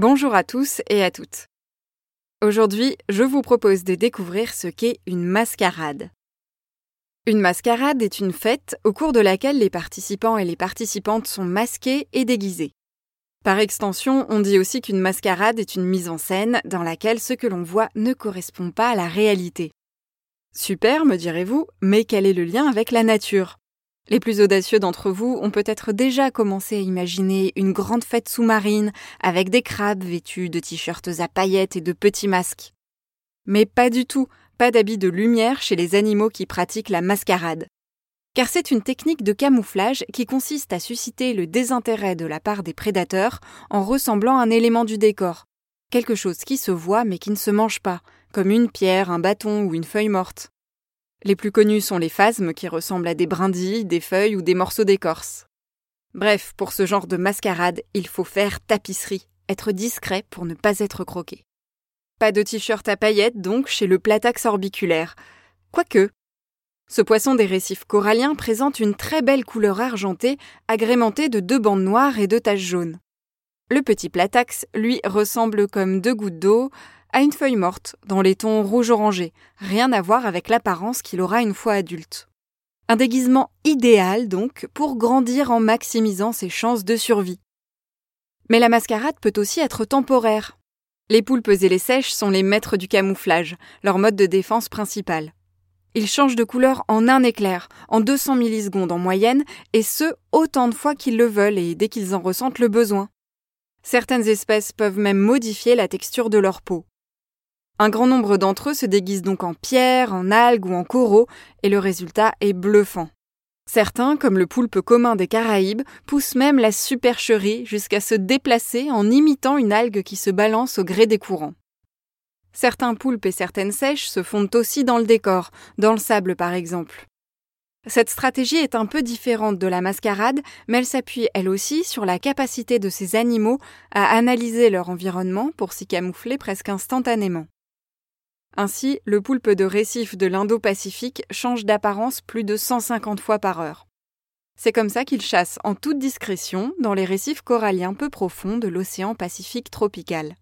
Bonjour à tous et à toutes. Aujourd'hui, je vous propose de découvrir ce qu'est une mascarade. Une mascarade est une fête au cours de laquelle les participants et les participantes sont masqués et déguisés. Par extension, on dit aussi qu'une mascarade est une mise en scène dans laquelle ce que l'on voit ne correspond pas à la réalité. Super, me direz-vous, mais quel est le lien avec la nature? Les plus audacieux d'entre vous ont peut-être déjà commencé à imaginer une grande fête sous-marine avec des crabes vêtus de t-shirts à paillettes et de petits masques. Mais pas du tout, pas d'habits de lumière chez les animaux qui pratiquent la mascarade. Car c'est une technique de camouflage qui consiste à susciter le désintérêt de la part des prédateurs en ressemblant à un élément du décor, quelque chose qui se voit mais qui ne se mange pas, comme une pierre, un bâton ou une feuille morte. Les plus connus sont les phasmes qui ressemblent à des brindilles, des feuilles ou des morceaux d'écorce. Bref, pour ce genre de mascarade, il faut faire tapisserie, être discret pour ne pas être croqué. Pas de t-shirt à paillettes donc chez le platax orbiculaire. Quoique. Ce poisson des récifs coralliens présente une très belle couleur argentée, agrémentée de deux bandes noires et deux taches jaunes. Le petit platax, lui, ressemble comme deux gouttes d'eau à une feuille morte, dans les tons rouge-orangé, rien à voir avec l'apparence qu'il aura une fois adulte. Un déguisement idéal, donc, pour grandir en maximisant ses chances de survie. Mais la mascarade peut aussi être temporaire. Les poulpes et les sèches sont les maîtres du camouflage, leur mode de défense principal. Ils changent de couleur en un éclair, en 200 millisecondes en moyenne, et ce, autant de fois qu'ils le veulent et dès qu'ils en ressentent le besoin. Certaines espèces peuvent même modifier la texture de leur peau. Un grand nombre d'entre eux se déguisent donc en pierre, en algues ou en coraux, et le résultat est bluffant. Certains, comme le poulpe commun des Caraïbes, poussent même la supercherie jusqu'à se déplacer en imitant une algue qui se balance au gré des courants. Certains poulpes et certaines sèches se fondent aussi dans le décor, dans le sable par exemple. Cette stratégie est un peu différente de la mascarade, mais elle s'appuie elle aussi sur la capacité de ces animaux à analyser leur environnement pour s'y camoufler presque instantanément. Ainsi, le poulpe de récif de l'Indo-Pacifique change d'apparence plus de 150 fois par heure. C'est comme ça qu'il chasse en toute discrétion dans les récifs coralliens peu profonds de l'océan Pacifique tropical.